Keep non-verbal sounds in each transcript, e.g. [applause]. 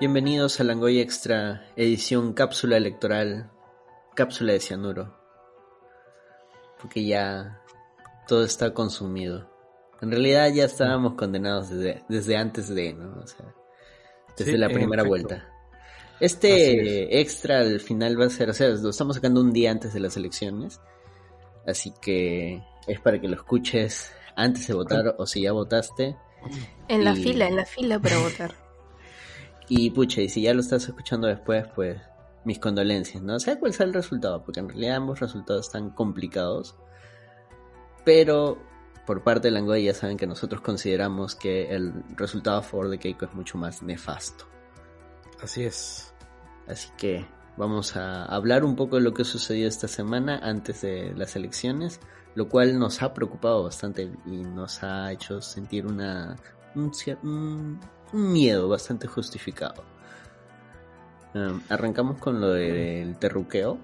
Bienvenidos a Langoy Extra, edición cápsula electoral, cápsula de cianuro. Porque ya todo está consumido. En realidad ya estábamos condenados desde, antes de, ¿no? O sea, desde la primera vuelta. Este extra al final va a ser, o sea, lo estamos sacando un día antes de las elecciones. Así que es para que lo escuches antes de votar o si ya votaste. En la fila, en la fila para votar. Y pucha, y si ya lo estás escuchando después, pues mis condolencias, ¿no? Sea cuál sea el resultado, porque en realidad ambos resultados están complicados. Pero por parte de Langoy ya saben que nosotros consideramos que el resultado a favor de Keiko es mucho más nefasto. Así es. Así que vamos a hablar un poco de lo que sucedió esta semana antes de las elecciones, lo cual nos ha preocupado bastante y nos ha hecho sentir una, un, un miedo bastante justificado. Em, arrancamos con lo del terruqueo.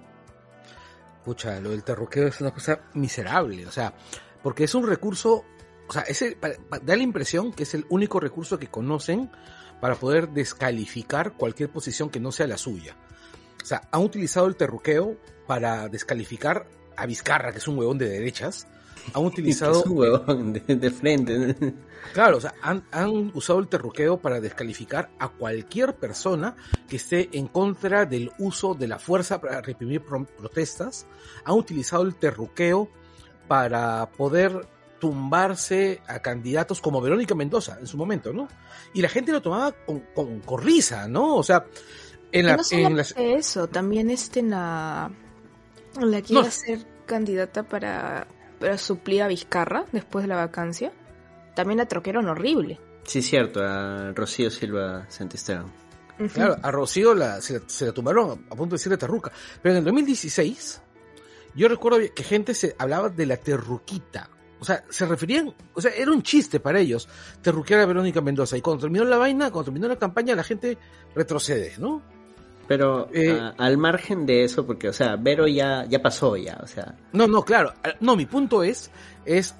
Pucha, lo del terruqueo es una cosa miserable, o sea, porque es un recurso, o sea, ese, da la impresión que es el único recurso que conocen para poder descalificar cualquier posición que no sea la suya. O sea, han utilizado el terruqueo para descalificar a Vizcarra, que es un huevón de derechas, han [laughs] utilizado. un huevón de, frente. Claro, o sea, han, usado el terruqueo para descalificar a cualquier persona que esté en contra del uso de la fuerza para reprimir protestas. Han utilizado el terruqueo para poder tumbarse a candidatos como Verónica Mendoza en su momento, ¿no? Y la gente lo tomaba con, con, risa, ¿no? O sea, en la. No eso, también este en la. la que iba a ser candidata para pero suplía a Vizcarra después de la vacancia, también la troqueron horrible. Sí, cierto, a Rocío Silva Santisteban. Claro, a Rocío la, se, la tumbaron a punto de decirle terruca. Pero en el 2016, yo recuerdo que gente se hablaba de la terruquita. O sea, se referían, o sea, era un chiste para ellos, terruquear a Verónica Mendoza. Y cuando terminó la vaina, cuando terminó la campaña, la gente retrocede, ¿no? Pero eh, al margen de eso, porque, o sea, Vero ya, ya pasó ya, o sea. No, no, claro. No, mi punto es, es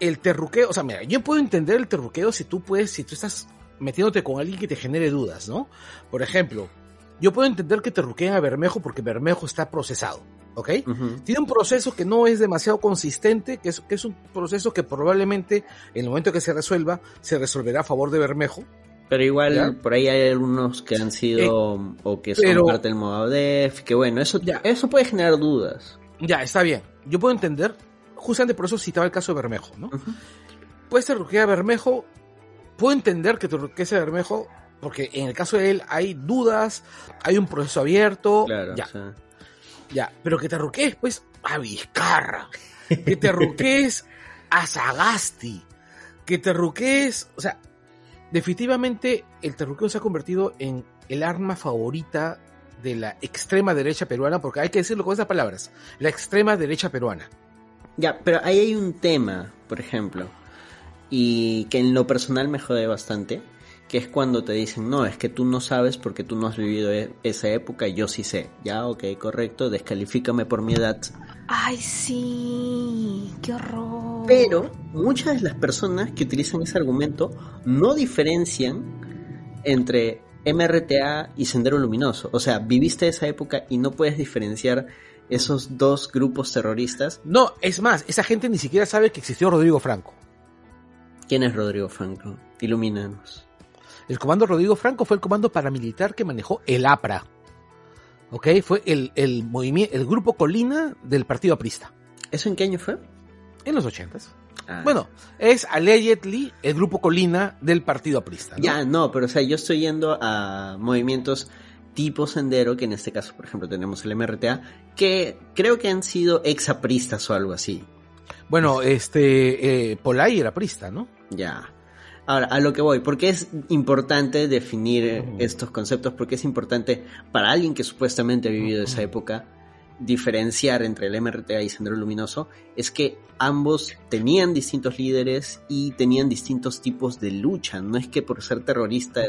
el terruqueo. O sea, mira, yo puedo entender el terruqueo si tú puedes, si tú estás metiéndote con alguien que te genere dudas, ¿no? Por ejemplo, yo puedo entender que terruqueen a Bermejo porque Bermejo está procesado, ¿ok? Tiene un proceso que no es demasiado consistente, que es, que es un proceso que probablemente en el momento que se resuelva, se resolverá a favor de Bermejo, pero igual por ahí hay algunos que han sido eh, o que son parte del Movadef, que bueno, eso, eso puede generar dudas. Ya, está bien. Yo puedo entender, justamente por eso citaba el caso de Bermejo, ¿no? Puede ser que a Bermejo, puedo entender que ese Bermejo, porque en el caso de él hay dudas, hay un proceso abierto, claro, ya. Ya, pero que te arruques pues a Vizcarra, que te arruques a Sagasti, que te arruques, o sea, definitivamente el terruqueo se ha convertido en el arma favorita de la extrema derecha peruana, porque hay que decirlo con esas palabras, la extrema derecha peruana. Ya, pero ahí hay un tema, por ejemplo, y que en lo personal me jode bastante, que es cuando te dicen, no, es que tú no sabes porque tú no has vivido e-, esa época, yo sí sé. Ya, ok, correcto, descalifícame por mi edad. Ay, sí, qué horror. Pero muchas de las personas que utilizan ese argumento no diferencian entre MRTA y Sendero Luminoso. O sea, viviste esa época y no puedes diferenciar esos dos grupos terroristas. No, es más, esa gente ni siquiera sabe que existió Rodrigo Franco. ¿Quién es Rodrigo Franco? Ilumínanos. El comando Rodrigo Franco fue el comando paramilitar que manejó el APRA. ¿Ok? Fue el, el, el grupo Colina del Partido Aprista. ¿Eso en qué año fue? En los ochentas. Ah. Bueno, es allegedly el grupo Colina del Partido Aprista. Ya, no, pero o sea, yo estoy yendo a movimientos tipo sendero, que en este caso, por ejemplo, tenemos el MRTA, que creo que han sido exapristas o algo así. Bueno, este, eh, Polay era aprista, ¿no? Ya. Ahora, a lo que voy, porque es importante definir estos conceptos, porque es importante para alguien que supuestamente ha vivido esa época diferenciar entre el MRTA y Sendero Luminoso, es que ambos tenían distintos líderes y tenían distintos tipos de lucha. No es que por ser terrorista.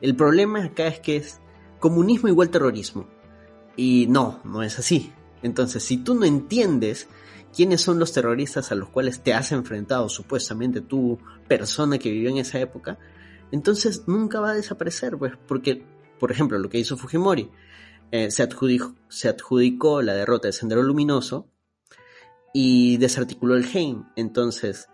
El problema acá es que es comunismo igual terrorismo. Y no, no es así. Entonces, si tú no entiendes quiénes son los terroristas a los cuales te has enfrentado, supuestamente tú, persona que vivió en esa época, entonces nunca va a desaparecer, pues, porque, por ejemplo, lo que hizo Fujimori, eh, se, adjudicó, se adjudicó la derrota del Sendero Luminoso y desarticuló el Heim. Entonces,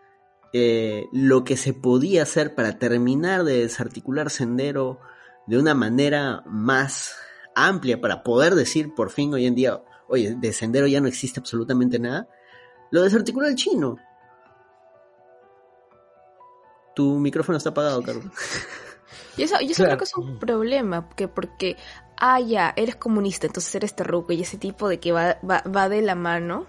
eh, lo que se podía hacer para terminar de desarticular Sendero de una manera más amplia, para poder decir por fin hoy en día, oye, de Sendero ya no existe absolutamente nada, lo desarticuló el chino. Tu micrófono está apagado, Carlos. Y eso, yo creo que es un problema, que porque, ah, ya, eres comunista, entonces eres terruco y ese tipo de que va, va, va de la mano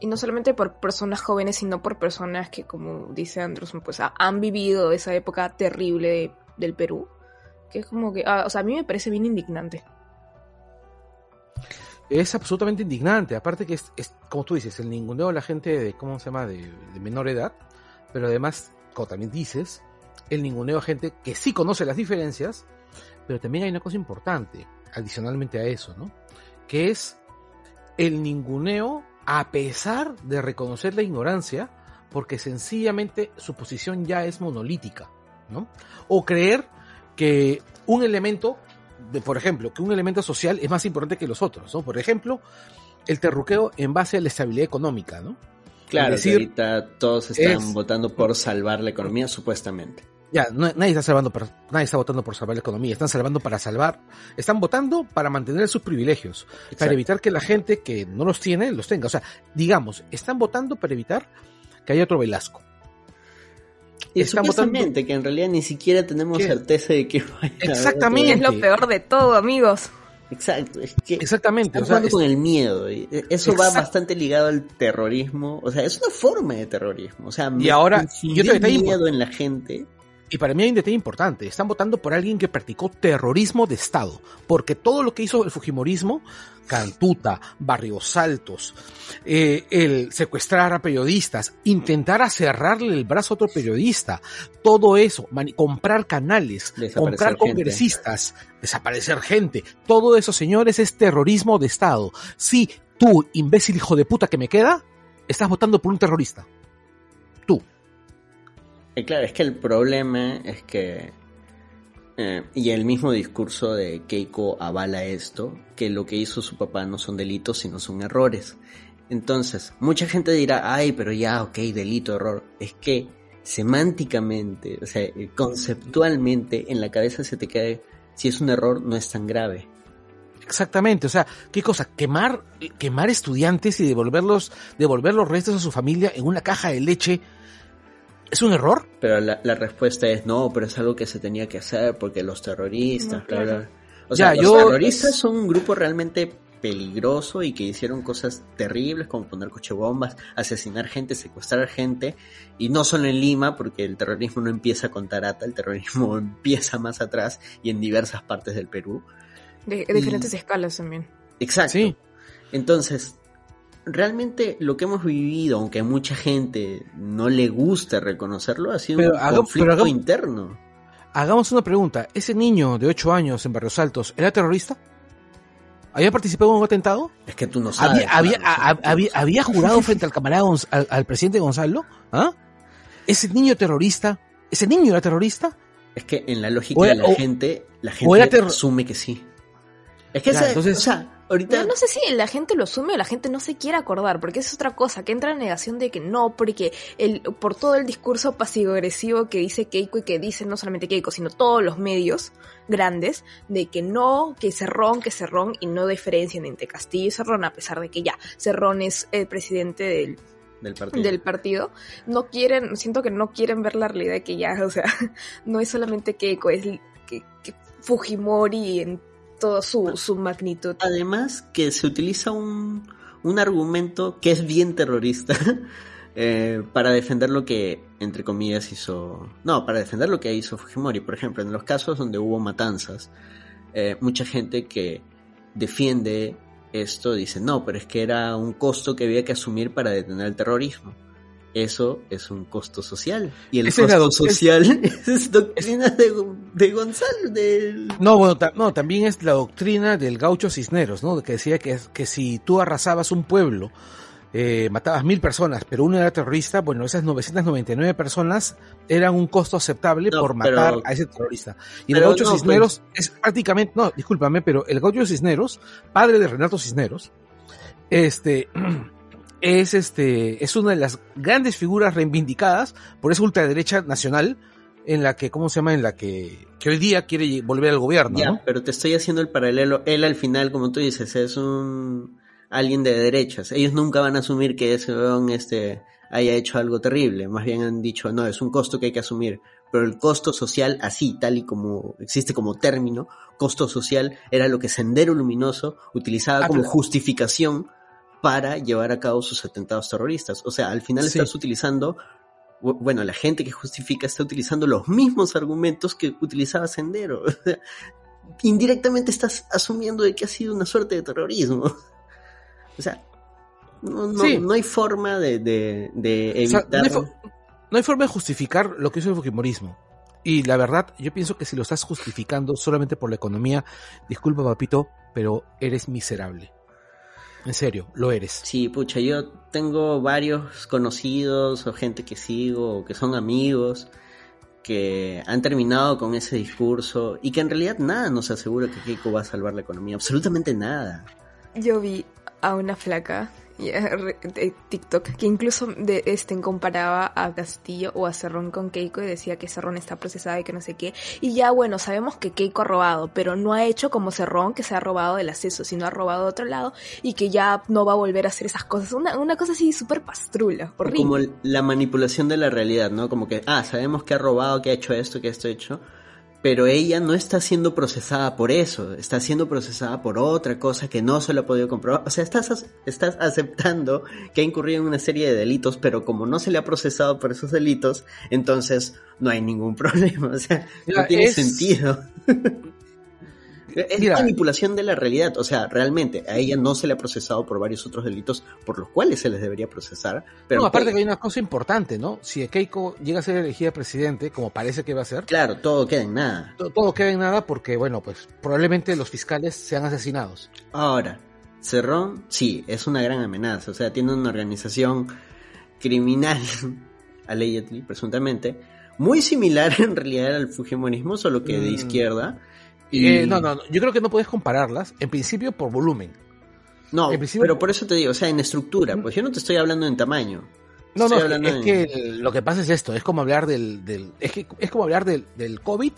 y no solamente por personas jóvenes, sino por personas que, como dice Anderson, pues han vivido esa época terrible del Perú, que es como que, ah, o sea, a mí me parece bien indignante. Es absolutamente indignante, aparte que es, como tú dices, el ninguneo a la gente de, ¿cómo se llama?, de, menor edad, pero además, como también dices, el ninguneo a gente que sí conoce las diferencias, pero también hay una cosa importante, adicionalmente a eso, ¿no? Que es el ninguneo a pesar de reconocer la ignorancia, porque sencillamente su posición ya es monolítica, ¿no? O creer que un elemento, de, por ejemplo, que un elemento social es más importante que los otros, ¿no? Por ejemplo, el terruqueo en base a la estabilidad económica, ¿no? Claro, ahorita todos están votando por salvar la economía, supuestamente. Ya, nadie está salvando, nadie está votando por salvar la economía, están salvando para salvar, están votando para mantener sus privilegios, para evitar que la gente que no los tiene los tenga. O sea, digamos, están votando para evitar que haya otro Velasco. Y están votando que en realidad ni siquiera tenemos certeza de que vaya Exactamente. Es lo peor de todo, amigos. Exacto, es que Exactamente, están con el miedo. Eso va bastante ligado al terrorismo. O sea, es una forma de terrorismo. O sea, y ahora yo te miedo en la gente y para mí hay un detalle importante. Están votando por alguien que practicó terrorismo de Estado. Porque todo lo que hizo el Fujimorismo, Cantuta, Barrios Altos, eh, el secuestrar a periodistas, intentar cerrarle el brazo a otro periodista, todo eso, comprar canales, comprar congresistas, desaparecer gente, todo eso, señores, es terrorismo de Estado. Si tú, imbécil hijo de puta que me queda, estás votando por un terrorista. Eh, claro, es que el problema es que, eh, y el mismo discurso de Keiko avala esto, que lo que hizo su papá no son delitos, sino son errores. Entonces, mucha gente dirá, ay, pero ya, ok, delito, error. Es que semánticamente, o sea, conceptualmente, en la cabeza se te queda, si es un error, no es tan grave. Exactamente, o sea, ¿qué cosa? Quemar, quemar estudiantes y devolverlos, devolver los restos a su familia en una caja de leche ¿Es un error? Pero la, respuesta es no, pero es algo que se tenía que hacer porque los terroristas, O sea, los terroristas son un grupo realmente peligroso y que hicieron cosas terribles como poner cochebombas, asesinar gente, secuestrar gente, y no solo en Lima, porque el terrorismo no empieza con Tarata, el terrorismo [laughs] empieza más atrás y en diversas partes del Perú. De, diferentes escalas también. Exacto. Sí. Entonces, realmente lo que hemos vivido, aunque a mucha gente no le gusta reconocerlo, ha sido un conflicto interno. Hagamos una pregunta. ¿Ese niño de 8 años en Barrios Altos era terrorista? ¿Había participado en un atentado? Es que tú no sabes. ¿Había, jurado frente al camarada al, presidente Gonzalo? ¿Ah? ¿Ese niño terrorista? ¿Ese niño era terrorista? Es que en la lógica de la gente, la gente asume que sí. Es que entonces, no, sé si la gente lo asume o la gente no se quiere acordar, porque es otra cosa, que entra en negación de que no, porque el, por todo el discurso pasivo-agresivo que dice Keiko y que dice no solamente Keiko, sino todos los medios grandes, de que no, que Cerrón, que Cerrón, y no diferencian entre Castillo y Cerrón, a pesar de que ya Cerrón es el presidente del, del partido. no quieren, siento que no quieren ver la realidad de que ya, o sea, [laughs] no es solamente Keiko, es que, que Fujimori en toda su, magnitud. Además que se utiliza un, argumento que es bien terrorista [laughs] eh, para defender lo que, entre comillas, hizo... No, para defender lo que hizo Fujimori. Por ejemplo, en los casos donde hubo matanzas, eh, mucha gente que defiende esto dice, no, pero es que era un costo que había que asumir para detener el terrorismo eso es un costo social. Y el costo social [laughs] es, doctrina de, Gonzalo. No, bueno, no, también es la doctrina del gaucho Cisneros, ¿no? Que decía que, que si tú arrasabas un pueblo eh, matabas mil personas, pero uno era terrorista, bueno, esas 999 personas eran un costo aceptable por matar a ese terrorista. Y el Gaucho Cisneros pues. es prácticamente, no, discúlpame, pero el Gaucho Cisneros, padre de Renato Cisneros, este, [clears throat] es este, es una de las grandes figuras reivindicadas por esa ultraderecha nacional en la que, ¿cómo se llama? En la que, que hoy día quiere volver al gobierno. Ya, pero te estoy haciendo el paralelo. Él al final, como tú dices, es un alguien de derechas. Ellos nunca van a asumir que ese este haya hecho algo terrible. Más bien han dicho, no, es un costo que hay que asumir. Pero el costo social, así, tal y como existe como término, costo social era lo que Sendero Luminoso utilizaba ah, como justificación para llevar a cabo sus atentados terroristas. O sea, al final estás utilizando, bueno, la gente que justifica está utilizando los mismos argumentos que utilizaba Sendero. [laughs] Indirectamente estás asumiendo de que ha sido una suerte de terrorismo. O sea, no, hay forma de, evitar. no, hay forma de justificar lo que hizo el Fujimorismo. Y la verdad, yo pienso que si lo estás justificando solamente por la economía, disculpa papito, pero eres miserable. En serio, lo eres. Sí, pucha, yo tengo varios conocidos o gente que sigo o que son amigos que han terminado con ese discurso y que en realidad nada nos asegura que Keiko va a salvar la economía, absolutamente nada. Yo vi a una flaca TikTok que incluso de, este, comparaba a Castillo o a Cerrón con Keiko y decía que Cerrón está procesada y que no sé qué. Y ya bueno, sabemos que Keiko ha robado, pero no ha hecho como Cerrón que se ha robado del acceso, sino ha robado de otro lado y que ya no va a volver a hacer esas cosas. Una, una cosa así súper pastrula, horrible. Como la manipulación de la realidad, ¿no? Como que, ah, sabemos que ha robado, que ha hecho esto, que esto ha hecho pero ella no está siendo procesada por eso, está siendo procesada por otra cosa que no se lo ha podido comprobar. O sea, estás, estás aceptando que ha incurrido en una serie de delitos, pero como no se le ha procesado por esos delitos, entonces no hay ningún [laughs] problema. O sea, no tiene sentido. [laughs] Es manipulación de la realidad, o sea, realmente a ella no se le ha procesado por varios otros delitos por los cuales se les debería procesar. Pero no, aparte que... hay una cosa importante, ¿no? Si Keiko llega a ser elegida presidente, como parece que va a ser. Claro, todo queda en nada. Todo, queda en nada porque, bueno, pues probablemente los fiscales sean asesinados. Ahora, Cerrón, sí, es una gran amenaza, o sea, tiene una organización criminal, [laughs] allegedly, presuntamente, muy similar [laughs] en realidad al Fujimonismo, solo que de mm. izquierda eh, no, no, yo creo que no puedes compararlas, en principio por volumen. No, pero por eso te digo, o sea, en estructura, pues yo no te estoy hablando en tamaño. No, no, es que lo que pasa es esto, es como hablar del, del es que es como hablar del, del COVID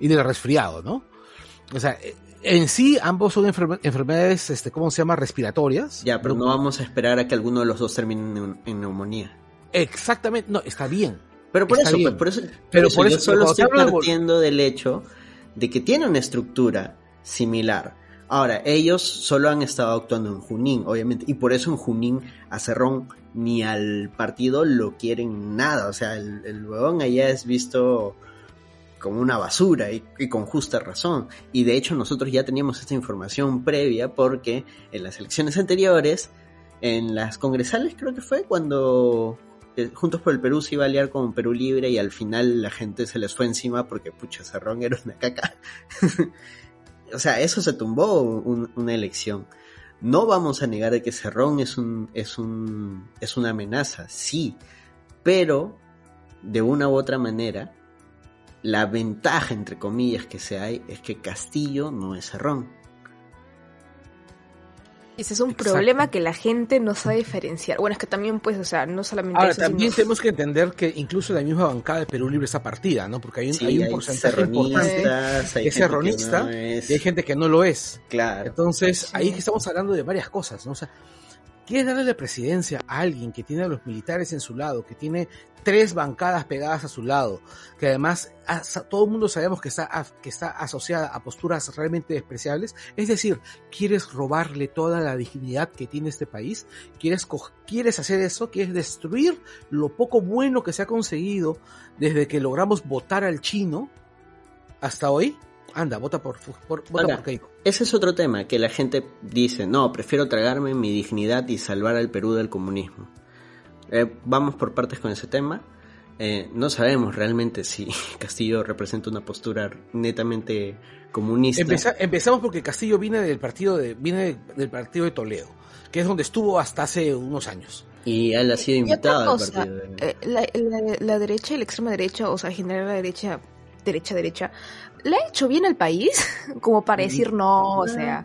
y del resfriado, ¿no? O sea, en sí ambos son enfermedades, este, ¿cómo se llama? Respiratorias. Ya, pero no vamos a esperar a que alguno de los dos termine en, neumonía. Exactamente, no, está bien. Pero por eso, pues, por eso, pero por eso, yo solo estoy partiendo del hecho de que tiene una estructura similar. Ahora, ellos solo han estado actuando en Junín, obviamente, y por eso en Junín a Cerrón ni al partido lo quieren nada. O sea, el, el huevón allá es visto como una basura y, y, con justa razón. Y de hecho nosotros ya teníamos esta información previa porque en las elecciones anteriores, en las congresales creo que fue cuando Juntos por el Perú se iba a aliar con Perú Libre y al final la gente se les fue encima porque, pucha, Cerrón era una caca. [laughs] o sea, eso se tumbó una elección. No vamos a negar que Cerrón es un, es un, es una amenaza, sí, pero de una u otra manera, la ventaja, entre comillas, que se hay es que Castillo no es Cerrón. Ese es un problema que la gente no sabe diferenciar. Bueno, es que también, pues, o sea, no solamente. Ahora, también tenemos que entender que incluso la misma bancada de Perú Libre está partida, ¿no? Porque hay un, hay un porcentaje importante que es erronista y hay gente que no lo es. Claro. Entonces, ahí que estamos hablando de varias cosas, ¿no? O sea, ¿quieres darle la presidencia a alguien que tiene a los militares en su lado, que tiene tres bancadas pegadas a su lado, que además todo el mundo sabemos que está, que está asociada a posturas realmente despreciables. Es decir, quieres robarle toda la dignidad que tiene este país, quieres, quieres hacer eso, quieres destruir lo poco bueno que se ha conseguido desde que logramos votar al chino hasta hoy. Anda, vota por, por, vota Keiko. Ese es otro tema, que la gente dice, no, prefiero tragarme mi dignidad y salvar al Perú del comunismo. Eh, vamos por partes con ese tema. Eh, no sabemos realmente si [laughs] Castillo representa una postura netamente comunista. empezamos porque Castillo viene del partido de, viene del partido de Toledo, que es donde estuvo hasta hace unos años. Y él ha sido invitado al partido. Eh, la, derecha y la extrema derecha, o sea, en general la derecha, derecha, derecha, ¿le ha hecho bien al país? [laughs] Como para decir no, o sea...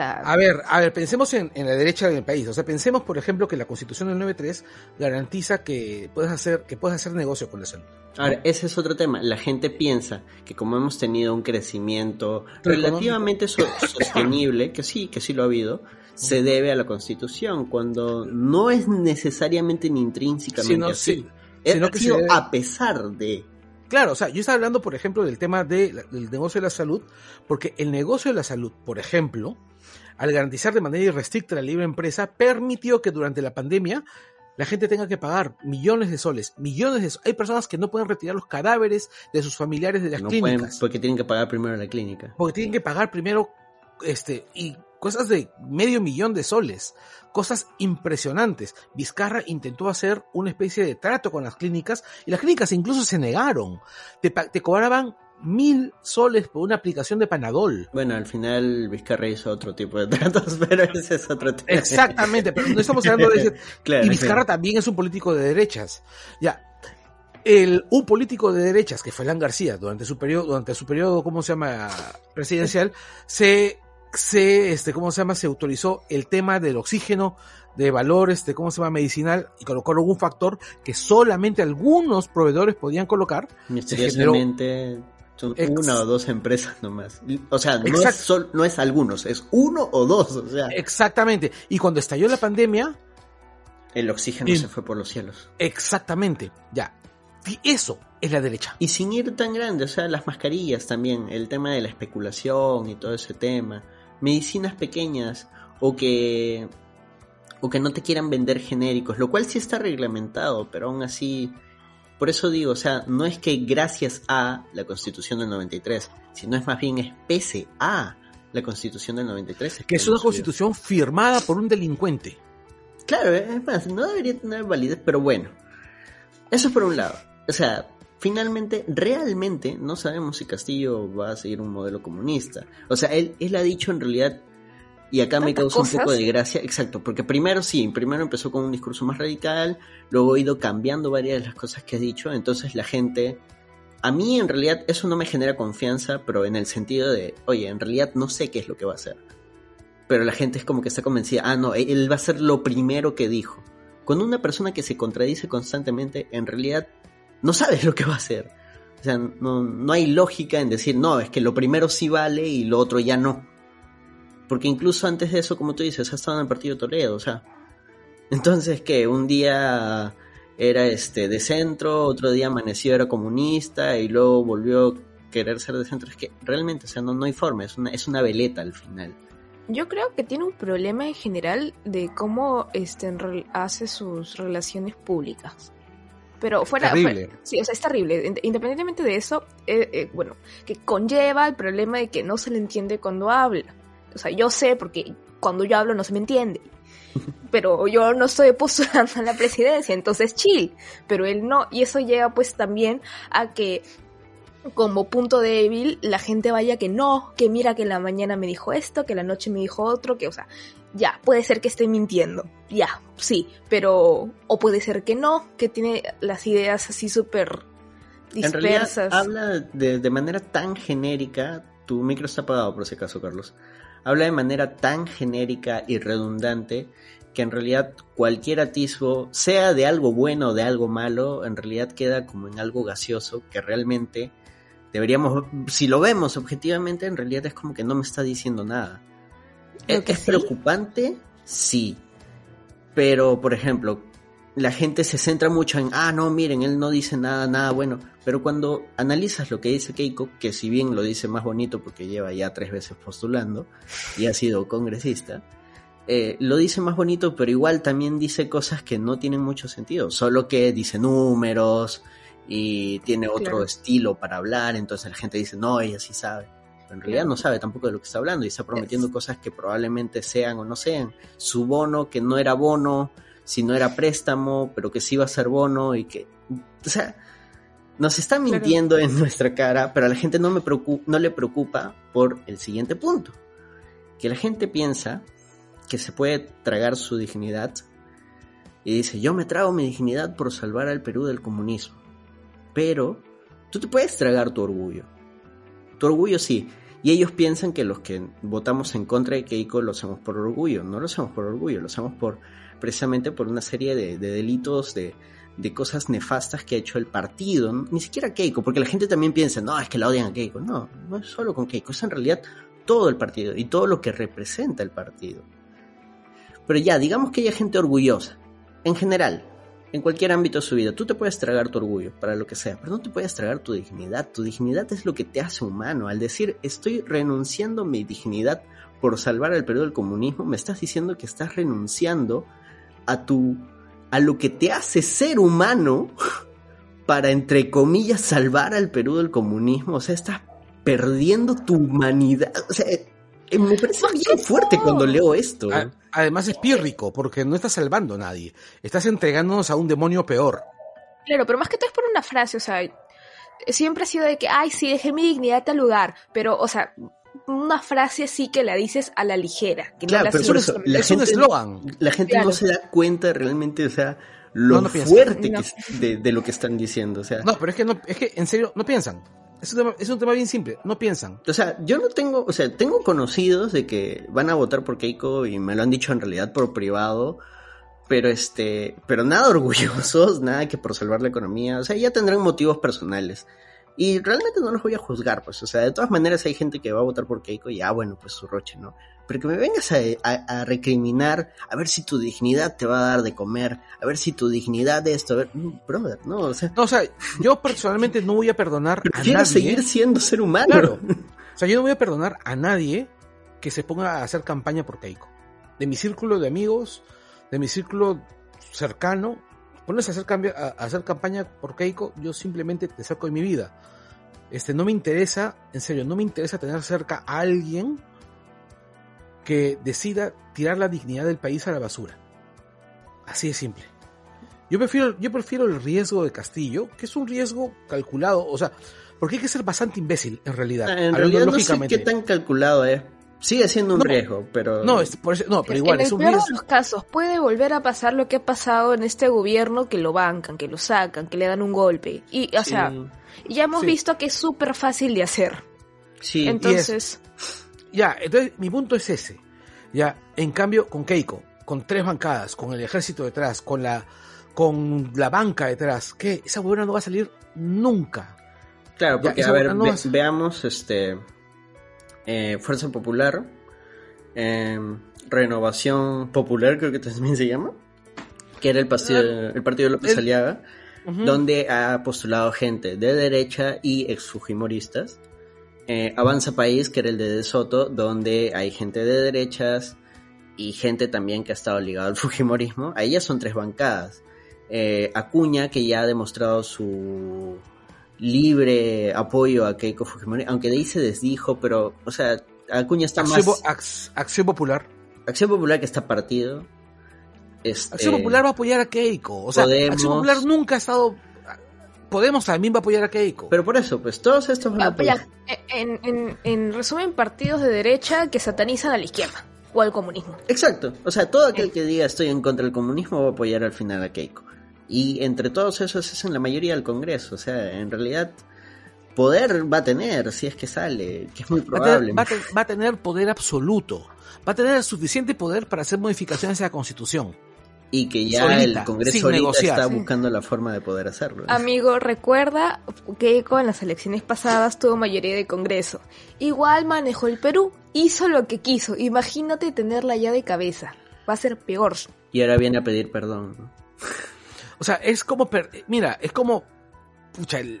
A ver, a ver, pensemos en, la derecha del país. O sea, pensemos, por ejemplo, que la Constitución del 93 garantiza que puedes hacer, que puedes hacer negocio con la salud. Ahora, ese es otro tema. La gente piensa que como hemos tenido un crecimiento relativamente sostenible, que sí, que sí lo ha habido, se debe a la Constitución, cuando no es necesariamente ni intrínsecamente así. es a pesar de... Claro, o sea, yo estaba hablando, por ejemplo, del tema del negocio de la salud, porque el negocio de la salud, por ejemplo, al garantizar de manera irrestricta la libre empresa, permitió que durante la pandemia la gente tenga que pagar millones de soles, millones de soles. Hay personas que no pueden retirar los cadáveres de sus familiares de las no clínicas. Pueden porque tienen que pagar primero la clínica. Porque tienen que pagar primero, este, y cosas de medio millón de soles, cosas impresionantes. Vizcarra intentó hacer una especie de trato con las clínicas y las clínicas incluso se negaron. Te, te cobraban mil soles por una aplicación de Panadol. Bueno, al final Vizcarra hizo otro tipo de [laughs] tratos, pero ese es otro tema. Exactamente, pero no estamos hablando de [laughs] ese. y Vizcarra también es un político de derechas. Ya. El, un político de derechas, que fue Alan García, durante su periodo, durante su periodo, ¿cómo se llama? presidencial, se, se, este, ¿cómo se llama? Se autorizó el tema del oxígeno de valores, de ¿cómo se llama? medicinal, y colocó un factor que solamente algunos proveedores podían colocar. Misteriosamente son una o dos empresas nomás. O sea, no es, no es, algunos, es uno o dos. O sea. Exactamente. Y cuando estalló la pandemia. El oxígeno se fue por los cielos. Exactamente. Ya. Y eso es la derecha. Y sin ir tan grande, o sea, las mascarillas también, el tema de la especulación y todo ese tema. Medicinas pequeñas o que. o que no te quieran vender genéricos, lo cual sí está reglamentado, pero aún así por eso digo, o sea, no es que gracias a la Constitución del 93, sino es más bien es pese a la Constitución del 93. que es una constitución firmada por un delincuente. Claro, es más, no debería tener validez, pero bueno. Eso es por un lado. O sea, finalmente, realmente no sabemos si Castillo va a seguir un modelo comunista. O sea, él, él ha dicho en realidad y acá me causa un poco de gracia, exacto, porque primero sí, primero empezó con un discurso más radical, luego he ido cambiando varias de las cosas que has dicho, entonces la gente, a mí en realidad eso no me genera confianza, pero en el sentido de, oye, en realidad no sé qué es lo que va a hacer. Pero la gente es como que está convencida, ah, no, él va a ser lo primero que dijo. Cuando una persona que se contradice constantemente, en realidad no sabes lo que va a hacer. O sea, no, no hay lógica en decir, no, es que lo primero sí vale y lo otro ya no. Porque incluso antes de eso, como tú dices, ha estado en el partido Toledo, o sea. Entonces, que Un día era este de centro, otro día amaneció era comunista y luego volvió a querer ser de centro. Es que realmente, o sea, no, no hay forma, es una, es una veleta al final. Yo creo que tiene un problema en general de cómo este, hace sus relaciones públicas. Pero fuera, terrible. sí, o sea, es terrible. Independientemente de eso, eh, eh, bueno, que conlleva el problema de que no se le entiende cuando habla. O sea, yo sé porque cuando yo hablo no se me entiende. [laughs] Pero yo no estoy postulando a la presidencia, entonces chill. Pero él no. Y eso llega pues también a que como punto débil la gente vaya que no, que mira que en la mañana me dijo esto, que en la noche me dijo otro, que o sea, ya, puede ser que esté mintiendo, ya, sí, pero o puede ser que no, que tiene las ideas así súper dispersas. En realidad habla de, de manera tan genérica, tu micro está apagado por si acaso, Carlos habla de manera tan genérica y redundante que en realidad cualquier atisbo, sea de algo bueno o de algo malo, en realidad queda como en algo gaseoso que realmente deberíamos, si lo vemos objetivamente, en realidad es como que no me está diciendo nada. ¿Es, preocupante? Sí. Pero, por ejemplo, la gente se centra mucho en, ah, no, miren, él no dice nada, nada bueno. Pero cuando analizas lo que dice Keiko, que si bien lo dice más bonito porque lleva ya tres veces postulando y ha sido congresista, eh, lo dice más bonito, pero igual también dice cosas que no tienen mucho sentido. Solo que dice números y tiene otro estilo para hablar, entonces la gente dice, no, ella sí sabe. En realidad no sabe tampoco de lo que está hablando y está prometiendo cosas que probablemente sean o no sean. Su bono, que no era bono, si no era préstamo, pero que sí iba a ser bono y que, o sea, nos está mintiendo en nuestra cara, pero a la gente no, me preocupa, no le preocupa por el siguiente punto, que la gente piensa que se puede tragar su dignidad y dice, yo me trago mi dignidad por salvar al Perú del comunismo. Pero tú te puedes tragar tu orgullo. Tu orgullo sí. Y ellos piensan que los que votamos en contra de Keiko lo hacemos por orgullo. No lo hacemos por orgullo, lo hacemos por precisamente por una serie de, delitos, de, de, cosas nefastas que ha hecho el partido. Ni siquiera Keiko, porque la gente también piensa, no, es que la odian a Keiko. No, no es solo con Keiko, es en realidad todo el partido y todo lo que representa el partido. Pero ya, digamos que hay gente orgullosa, en general, en cualquier ámbito de su vida, tú te puedes tragar tu orgullo para lo que sea, pero no te puedes tragar tu dignidad. Tu dignidad es lo que te hace humano. Al decir estoy renunciando a mi dignidad por salvar al Perú del comunismo, me estás diciendo que estás renunciando a tu a lo que te hace ser humano [laughs] para entre comillas salvar al Perú del comunismo. O sea, estás perdiendo tu humanidad. O sea, eh, me parece bien fuerte cuando leo esto. Además es pírrico, porque no estás salvando a nadie. Estás entregándonos a un demonio peor. Claro, pero más que todo es por una frase, o sea, siempre ha sido de que, ay, sí, dejé mi dignidad al lugar, pero, o sea, una frase así que la dices a la ligera. Que claro, pero eso, la gente, La gente no se da cuenta realmente, o sea, lo fuerte que de, lo que están diciendo, o sea. No, pero es que, no, es que en serio, no piensan. Es un, tema, es un tema bien simple, no piensan. O sea, yo no tengo, o sea, tengo conocidos de que van a votar por Keiko y me lo han dicho en realidad por privado, pero este, pero nada [laughs] orgullosos, nada que por salvar la economía, o sea, ya tendrán motivos personales. Y realmente no los voy a juzgar, pues, o sea, de todas maneras hay gente que va a votar por Keiko y, ah, bueno, pues su roche, ¿no? Pero que me vengas a, recriminar, a ver si tu dignidad te va a dar de comer, a ver si tu dignidad de esto, a ver, brother, ¿no? O sea, no, o sea yo personalmente no voy a perdonar a nadie. seguir siendo ser humano. Claro. O sea, yo no voy a perdonar a nadie que se ponga a hacer campaña por Keiko. De mi círculo de amigos, de mi círculo cercano, pones a hacer, a hacer campaña por Keiko, yo simplemente te saco de mi vida. Este, no me interesa, en serio, no me interesa tener cerca a alguien que decida tirar la dignidad del país a la basura. Así de simple. Yo prefiero, yo prefiero el riesgo de Castillo, que es un riesgo calculado, o sea, porque hay que ser bastante imbécil en realidad. En realidad no sé qué tan calculado es. Sigue siendo un riesgo, pero... No, es por no pero igual es un riesgo. En los casos puede volver a pasar lo que ha pasado en este gobierno, que lo bancan, que lo sacan, que le dan un golpe. Y, o sea, ya hemos visto que es súper fácil de hacer. Sí. Entonces... Ya, entonces mi punto es ese. Ya, en cambio, con Keiko, con tres bancadas, con el ejército detrás, con la, con la banca detrás, que esa gobierno no va a salir nunca. Claro, porque, a ver, veamos este eh, Fuerza Popular, em, Renovación Popular, creo que también se llama, que era el partido, el partido de López Aliaga, donde ha postulado gente de derecha y exfujimoristas. Eh, Avanza País, que era el de De Soto, donde hay gente de derechas y gente también que ha estado ligada al Fujimorismo. Ahí ya son tres bancadas. Eh, Acuña, que ya ha demostrado su libre apoyo a Keiko Fujimori, aunque de ahí se desdijo, pero, o sea, Acuña está más... Acción Popular. Acción Popular que está partido. Este, Acción Popular va a apoyar a Keiko. O sea, Acción Popular nunca ha estado... Podemos también va a apoyar a Keiko. Pero por eso, pues todos estos van a apoyar. En, en, en resumen, partidos de derecha que satanizan a la izquierda o al comunismo. Exacto. O sea, todo aquel que diga estoy en contra del comunismo va a apoyar al final a Keiko. Y entre todos esos es en la mayoría del Congreso. O sea, en realidad poder va a tener, si es que sale, que es muy probable. Va a, tener, poder absoluto. Va a tener suficiente poder para hacer modificaciones a la Constitución. Y que ya el Congreso ahorita está buscando la forma de poder hacerlo. Amigo, recuerda que en las elecciones pasadas tuvo mayoría de Congreso. Igual manejó el Perú, hizo lo que quiso. Imagínate tenerla ya de cabeza. Va a ser peor. Y ahora viene a pedir perdón. O sea, es como, mira, es como, pucha, el,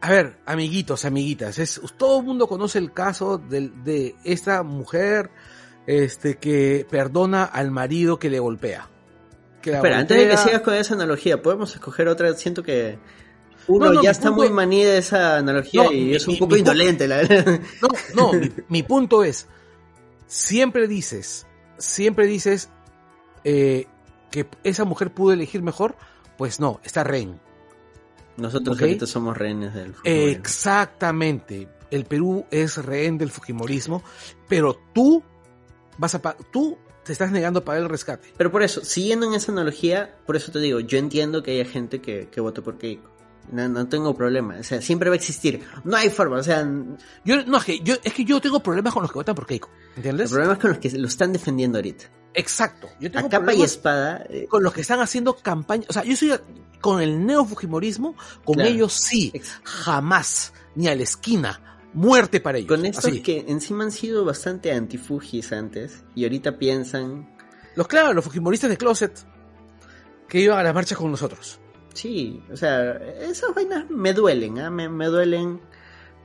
a ver, amiguitos, amiguitas, es, todo el mundo conoce el caso de, de esta mujer, este, que perdona al marido que le golpea. Espera, antes de que sigas con esa analogía, podemos escoger otra, siento que uno ya está muy manida esa analogía y es un poco indolente, la verdad. No, no, [laughs] mi, punto es, siempre dices, siempre dices, eh, que esa mujer pudo elegir mejor, pues no, está rehén. Nosotros ahorita somos rehenes del Fujimorismo. Exactamente. El Perú es rehén del Fujimorismo, pero tú vas a tú te estás negando a pagar el rescate. Pero por eso, siguiendo en esa analogía, por eso te digo, yo entiendo que haya gente que, que vote por Keiko. No, no tengo problema, o sea, siempre va a existir. No hay forma, o sea... Yo, no, es que yo, es que yo tengo problemas con los que votan por Keiko, ¿entiendes? El problema es con los que lo están defendiendo ahorita. Exacto. Yo tengo a capa y espada. Eh, con los que están haciendo campaña. O sea, yo soy con el neo-fujimorismo, con ellos sí. Jamás, ni a la esquina muerte para ellos. Con estos que encima han sido bastante antifugis antes y ahorita piensan... Los claro, los fujimoristas de Closet que iban a las marchas con nosotros. Sí, o sea, esas vainas me duelen, ¿ah? me, duelen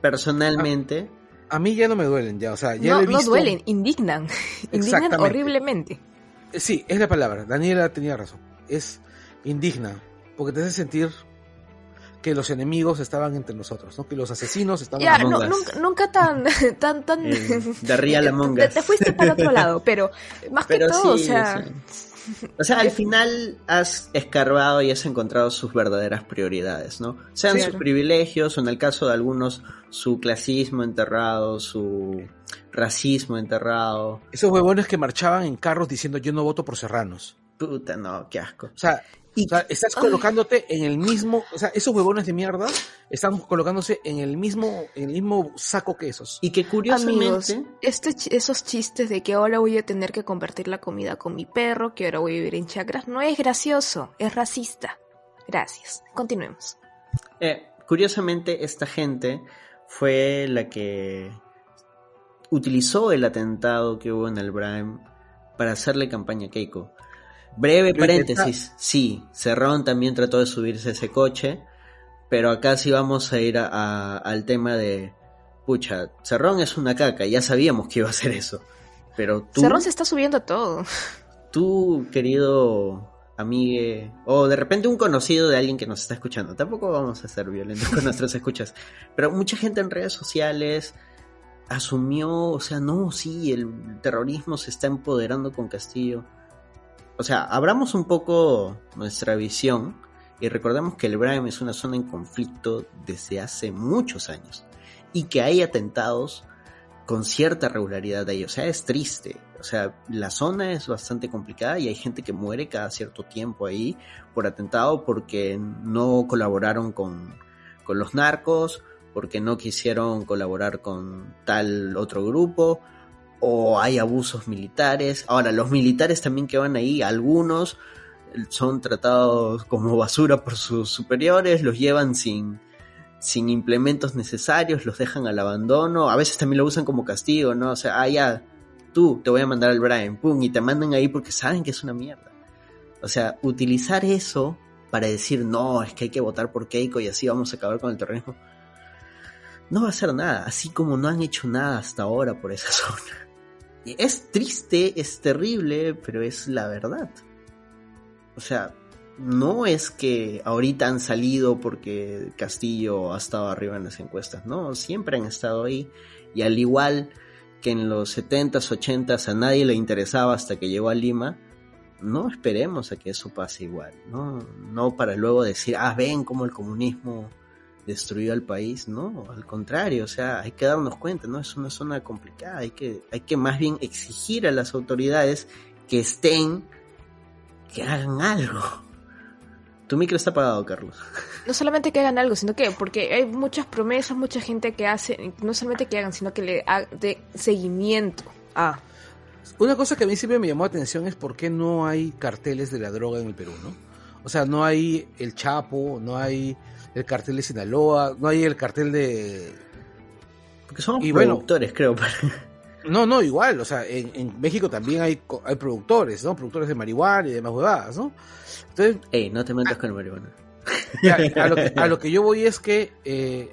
personalmente. A, mí ya no me duelen, ya, o sea, ya no, no duelen, indignan, [laughs] indignan horriblemente. Sí, es la palabra, Daniela tenía razón, es indigna, porque te hace sentir que los enemigos estaban entre nosotros, ¿no? Que los asesinos estaban Ya, no, nunca, nunca, tan, [laughs] tan, tan... Eh, de Real [laughs] Te, te, fuiste para otro lado, pero más que todo, o sea... O sea, al final has escarbado y has encontrado sus verdaderas prioridades, ¿no? Sean sus privilegios, o en el caso de algunos, su clasismo enterrado, su racismo enterrado. Esos huevones que marchaban en carros diciendo yo no voto por serranos. Puta, no, qué asco. O sea, y, estás colocándote en el mismo, o sea, esos huevones de mierda están colocándose en el mismo, en el mismo saco que esos. Y que curiosamente, este, esos chistes de que ahora voy a tener que compartir la comida con mi perro, que ahora voy a vivir en chacras, no es gracioso, es racista. Gracias. Continuemos. Eh, curiosamente, esta gente fue la que utilizó el atentado que hubo en el Brime para hacerle campaña a Keiko. Breve paréntesis, sí, Cerrón también trató de subirse ese coche, pero acá sí vamos a ir al tema de, pucha, Cerrón es una caca, ya sabíamos que iba a hacer eso, pero tú... Cerrón se está subiendo a todo. Tú, querido amigue, o de repente un conocido de alguien que nos está escuchando, tampoco vamos a ser violentos con [laughs] nuestras escuchas, pero mucha gente en redes sociales asumió, o sea, no, sí, el terrorismo se está empoderando con Castillo o sea, abramos un poco nuestra visión y recordemos que el Brahim es una zona en conflicto desde hace muchos años y que hay atentados con cierta regularidad ahí. O sea, es triste. O sea, la zona es bastante complicada y hay gente que muere cada cierto tiempo ahí por atentado porque no colaboraron con, con los narcos, porque no quisieron colaborar con tal otro grupo, o hay abusos militares. Ahora, los militares también que van ahí, algunos son tratados como basura por sus superiores, los llevan sin, sin implementos necesarios, los dejan al abandono, a veces también lo usan como castigo, ¿no? O sea, ah, ya, tú te voy a mandar al Brian, pum, y te mandan ahí porque saben que es una mierda. O sea, utilizar eso para decir, no, es que hay que votar por Keiko y así vamos a acabar con el terrorismo, no va a hacer nada, así como no han hecho nada hasta ahora por esa [laughs] zona. Es triste, es terrible, pero es la verdad. O sea, no es que ahorita han salido porque Castillo ha estado arriba en las encuestas, no, siempre han estado ahí. Y al igual que en los 70s, 80s a nadie le interesaba hasta que llegó a Lima, no esperemos a que eso pase igual, ¿no? No para luego decir, ah, ven cómo el comunismo destruyó al país, no, al contrario, o sea, hay que darnos cuenta, ¿no? Es una zona complicada, hay que, hay que más bien exigir a las autoridades que estén, que hagan algo. Tu micro está apagado, Carlos. [laughs] No solamente que hagan algo, sino que, porque hay muchas promesas, mucha gente que hace, no solamente que hagan, sino que le de seguimiento a. Una cosa que a mí siempre me llamó la atención es por qué no hay carteles de la droga en el Perú, ¿no? O sea, no hay el Chapo, no hay el cartel de Sinaloa, no hay el cartel de... Porque somos productores, creo. No, no, igual, o sea, en, México también hay, hay productores, ¿no? Productores de marihuana y demás huevadas, ¿no? Entonces... Ey, no te metas con el marihuana. [laughs] a, lo que, yo voy es que eh,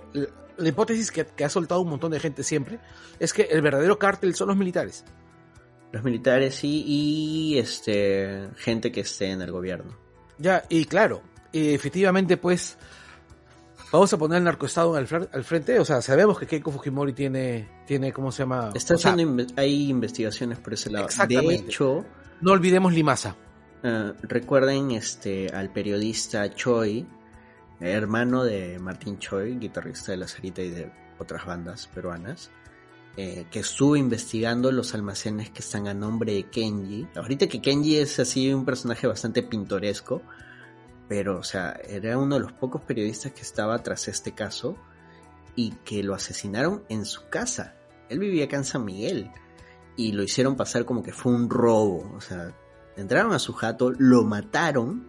la, hipótesis que, ha soltado un montón de gente siempre es que el verdadero cártel son los militares. Los militares sí, y este gente que esté en el gobierno. Ya, y claro, efectivamente, pues, vamos a poner el narcoestado al, al frente. O sea, sabemos que Keiko Fujimori tiene, tiene ¿cómo se llama? Está haciendo, hay investigaciones por ese lado. De hecho, no olvidemos Limasa. Uh, recuerden este al periodista Choi, hermano de Martín Choi, guitarrista de La Sarita y de otras bandas peruanas. eh, que estuvo investigando los almacenes que están a nombre de Kenji. Ahorita que Kenji es así un personaje bastante pintoresco, pero o sea, era uno de los pocos periodistas que estaba tras este caso y que lo asesinaron en su casa. Él vivía acá en San Miguel y lo hicieron pasar como que fue un robo. O sea, entraron a su jato, lo mataron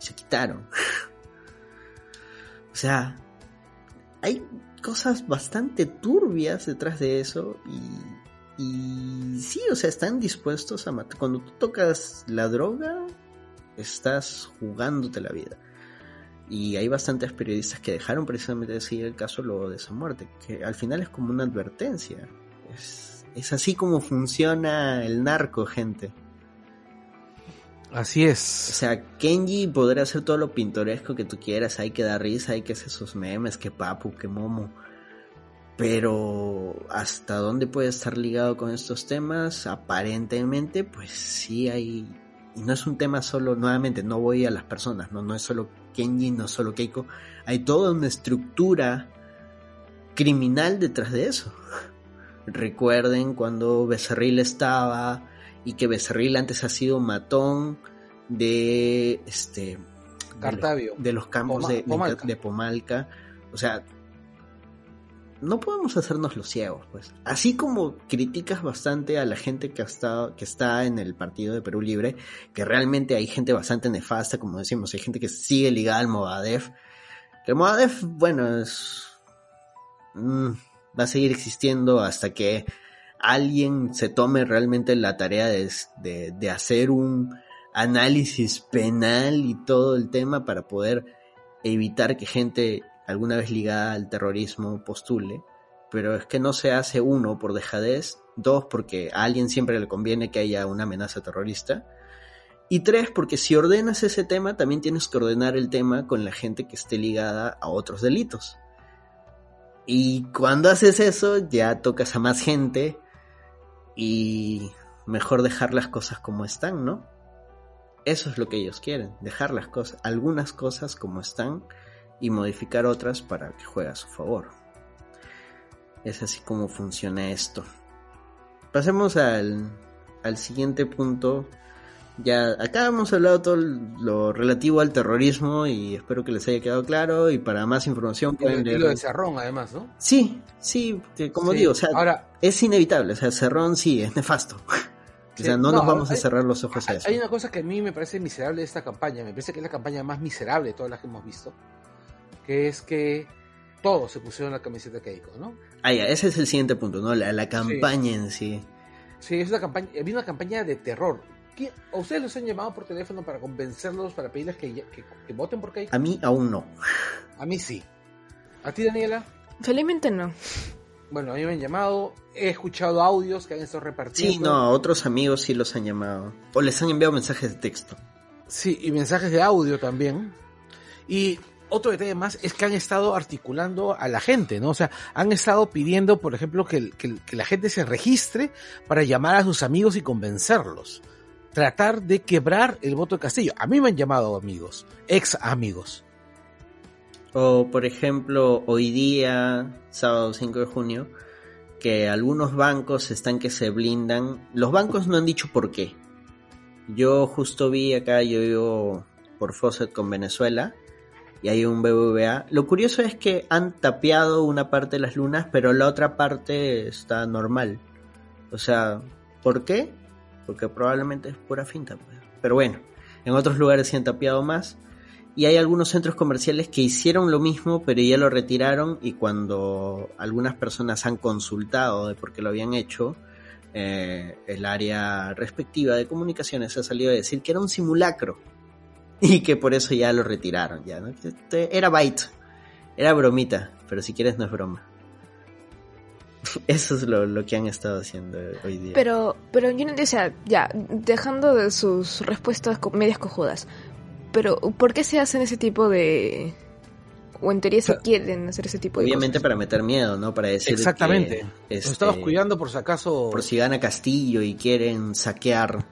y se quitaron. [laughs] o sea, hay cosas bastante turbias detrás de eso y, y sí, o sea, están dispuestos a matar. Cuando tú tocas la droga, estás jugándote la vida. Y hay bastantes periodistas que dejaron precisamente de seguir el caso luego de esa muerte, que al final es como una advertencia. Es, es así como funciona el narco, gente. Así es. O sea, Kenji podrá hacer todo lo pintoresco que tú quieras, hay que dar risa, hay que hacer sus memes, que papu, que momo. Pero hasta dónde puede estar ligado con estos temas, aparentemente, pues sí hay. Y no es un tema solo, nuevamente, no voy a las personas, no, no es solo Kenji, no es solo Keiko. Hay toda una estructura criminal detrás de eso. [laughs] Recuerden cuando Becerril estaba y que Becerril antes ha sido matón de este Cartavio. De, los, campos de, Pomalca. O sea, no podemos hacernos los ciegos, pues. Así como criticas bastante a la gente que, ha que está en el partido de Perú Libre, que realmente hay gente bastante nefasta, como decimos, hay gente que sigue ligada al Movadef. Que el Movadef, bueno, es. Mm, va a seguir existiendo hasta que alguien se tome realmente la tarea de, hacer un análisis penal y todo el tema para poder evitar que gente alguna vez ligada al terrorismo postule, pero es que no se hace uno por dejadez, dos porque a alguien siempre le conviene que haya una amenaza terrorista, y tres porque si ordenas ese tema también tienes que ordenar el tema con la gente que esté ligada a otros delitos. Y cuando haces eso ya tocas a más gente y mejor dejar las cosas como están, ¿no? Eso es lo que ellos quieren, dejar las cosas, algunas cosas como están y modificar otras para que juegue a su favor. Es así como funciona esto. Pasemos al, al siguiente punto ya acá hemos hablado todo lo relativo al terrorismo y espero que les haya quedado claro y para más información pueden leer. de Cerrón además, ¿no? Sí, sí, como digo, o sea, Ahora, es inevitable, o sea, Cerrón sí, es nefasto. [laughs] o sea, no, nos vamos a cerrar los ojos a eso. Hay una cosa que a mí me parece miserable de esta campaña, me parece que es la campaña más miserable de todas las que hemos visto, que es que todos se pusieron la camiseta Keiko, ¿no? Ah, ya, ese es el siguiente punto, ¿no? La, campaña en sí. Sí, es una campaña, había una campaña de terror ¿A ustedes los han llamado por teléfono para convencerlos, para pedirles que, voten por Keiko? A mí aún no. A mí sí. ¿A ti, Daniela? Felizmente no. Bueno, a mí me han llamado, he escuchado audios que han estado repartiendo. Sí, no, a otros amigos sí los han llamado. O les han enviado mensajes de texto. Sí, y mensajes de audio también. Y otro detalle más es que han estado articulando a la gente, ¿no? O sea, han estado pidiendo, por ejemplo, que, la gente se registre para llamar a sus amigos y convencerlos tratar de quebrar el voto de Castillo. A mí me han llamado amigos, ex amigos. O por ejemplo, hoy día, sábado 5 de junio, que algunos bancos están que se blindan. Los bancos no han dicho por qué. Yo justo vi acá, yo por Fawcett con Venezuela y hay un BBVA. Lo curioso es que han tapeado una parte de las lunas, pero la otra parte está normal. O sea, ¿por qué? porque probablemente es pura finta. Pues. Pero bueno, en otros lugares se han tapiado más. Y hay algunos centros comerciales que hicieron lo mismo, pero ya lo retiraron y cuando algunas personas han consultado de por qué lo habían hecho, eh, el área respectiva de comunicaciones ha salido a decir que era un simulacro [laughs] y que por eso ya lo retiraron. Ya, este, Era byte, era bromita, pero si quieres no es broma. [laughs] Eso es lo, que han estado haciendo hoy día. Pero, pero yo no, o sea, ya, dejando de sus respuestas medias cojudas, pero ¿por qué se hacen ese tipo de... o en teoría se quieren hacer ese tipo de Obviamente para meter miedo, ¿no? Para decir Exactamente. Que, este, estamos cuidando por si acaso... Por si gana Castillo y quieren saquear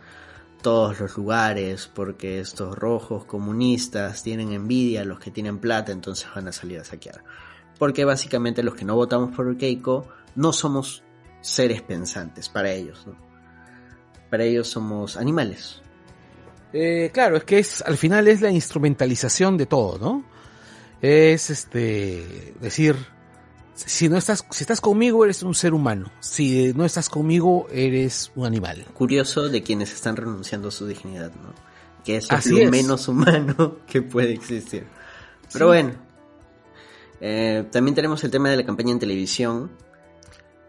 todos los lugares porque estos rojos comunistas tienen envidia, los que tienen plata, entonces van a salir a saquear. Porque básicamente los que no votamos por Keiko no somos seres pensantes para ellos, ¿no? Para ellos somos animales. Eh, claro, es que es al final es la instrumentalización de todo, ¿no? Es este decir, si no estás, si estás conmigo eres un ser humano, si no estás conmigo eres un animal. Curioso de quienes están renunciando a su dignidad, ¿no? Que es lo menos humano [laughs] que puede existir. Pero bueno, eh, también tenemos el tema de la campaña en televisión,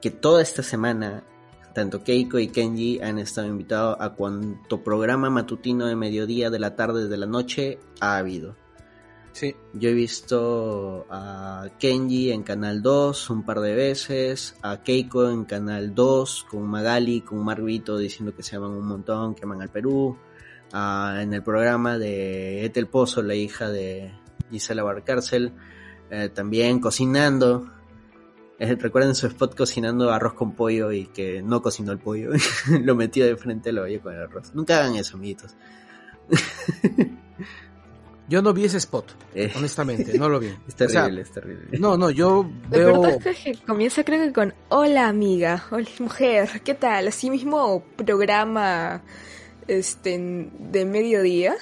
que toda esta semana tanto Keiko y Kenji han estado invitados a cuanto programa matutino de mediodía, de la tarde, de la noche ha habido. Sí. Yo he visto a Kenji en Canal 2 un par de veces, a Keiko en Canal 2 con Magali, con Marguito diciendo que se aman un montón, que aman al Perú, en el programa de Etel Pozo, la hija de Gisela Barcárcel, eh, también cocinando, recuerden su spot cocinando arroz con pollo y que no cocinó el pollo. [laughs] lo metió de frente lo oye con el arroz. Nunca hagan eso, amiguitos. [laughs] Yo no vi ese spot, eh. honestamente, no lo vi. [laughs] Es terrible, es terrible. No, no, yo veo... que comienza creo que con Hola amiga, hola mujer, ¿qué tal? Así mismo programa este de mediodía.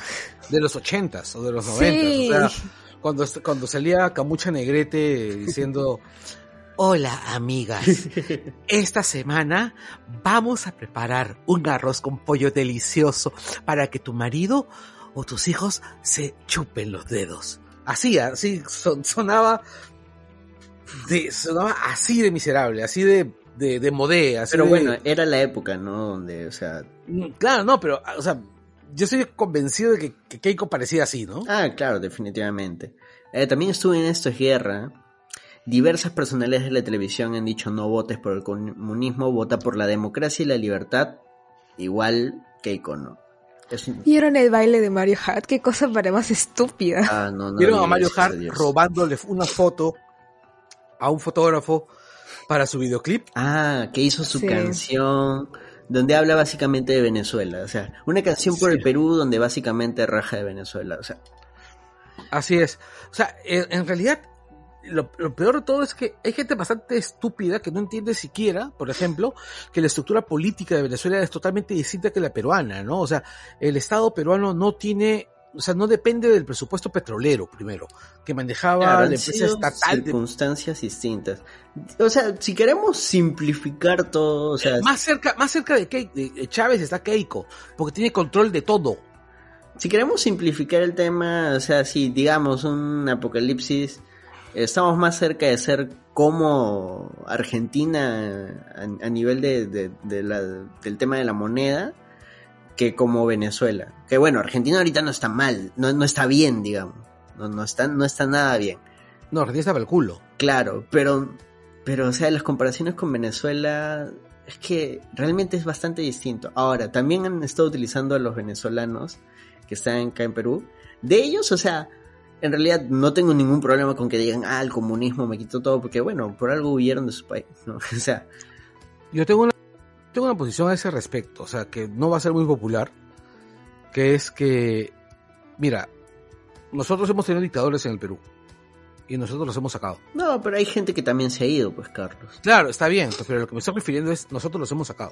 De los ochentas o de los noventas, o sea, cuando, cuando salía Camucha Negrete diciendo [laughs] Hola amigas, esta semana vamos a preparar un arroz con pollo delicioso para que tu marido o tus hijos se chupen los dedos. Así, así sonaba, de, sonaba así de miserable, así de, de, de modé. pero bueno, era la época, ¿no? Donde, o sea... Mm, claro, no, pero, o sea, yo estoy convencido de que, Keiko parecía así, ¿no? Ah, claro, definitivamente. Eh, también estuve en Esto es Guerra, Diversas personalidades de la televisión han dicho no votes por el comunismo, vota por la democracia y la libertad, igual que ¿Vieron el baile de Mario Hart? Qué cosa para más estúpida. Ah, ¿Vieron a Mario Hart robándole una foto a un fotógrafo para su videoclip? Ah, que hizo su canción donde habla básicamente de Venezuela. O sea, una canción por el Perú donde básicamente raja de Venezuela. O sea. Así es. O sea, en realidad lo, peor de todo es que hay gente bastante estúpida que no entiende siquiera, por ejemplo, que la estructura política de Venezuela es totalmente distinta que la peruana, ¿no? O sea, el Estado peruano no tiene, o sea, no depende del presupuesto petrolero, primero, que manejaba la empresa estatal. Circunstancias distintas. O sea, si queremos simplificar todo, o sea. Más cerca, más cerca de, de Chávez está Keiko, porque tiene control de todo. Si queremos simplificar el tema, o sea, si digamos un apocalipsis estamos más cerca de ser como Argentina a, nivel de, del tema de la moneda que como Venezuela. Que bueno, Argentina ahorita no está mal, no, no está bien, digamos. No, no, está, no está nada bien. No, Argentina está para el culo. Claro, pero, pero, o sea, las comparaciones con Venezuela es que realmente es bastante distinto. Ahora, también han estado utilizando a los venezolanos que están acá en Perú. De ellos, o sea, en realidad no tengo ningún problema con que digan, ah, el comunismo me quitó todo, porque bueno, por algo huyeron de su país, ¿no? [laughs] O sea... Yo tengo una, tengo una posición a ese respecto, o sea, que no va a ser muy popular, que es que, mira, nosotros hemos tenido dictadores en el Perú, y nosotros los hemos sacado. No, pero hay gente que también se ha ido, pues, Carlos. Claro, está bien, pero lo que me estoy refiriendo es, nosotros los hemos sacado.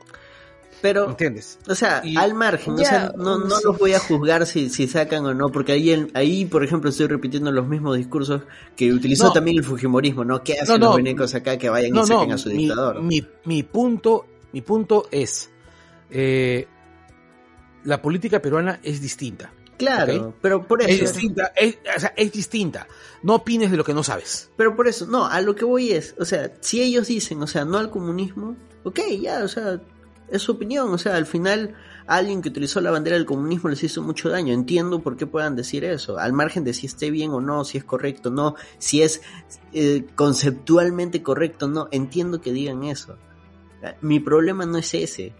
Pero, ¿entiendes? O sea, al margen, o sea, no, no los voy a juzgar si, si sacan o no, porque ahí, ahí, por ejemplo, estoy repitiendo los mismos discursos que utilizó también el Fujimorismo, ¿no? ¿Qué hacen los venecos acá que vayan y saquen a su dictador? Mi, mi, punto, mi punto es, eh, la política peruana es distinta. Claro, pero por eso. Es distinta, es, o sea, es distinta. No opines de lo que no sabes. Pero por eso, no, a lo que voy es, o sea, si ellos dicen, o sea, no al comunismo, ok, ya, o sea, es su opinión, o sea, al final alguien que utilizó la bandera del comunismo les hizo mucho daño, entiendo por qué puedan decir eso, al margen de si esté bien o no, si es correcto o no, si es eh, conceptualmente correcto o no, entiendo que digan eso. Mi problema no es ese,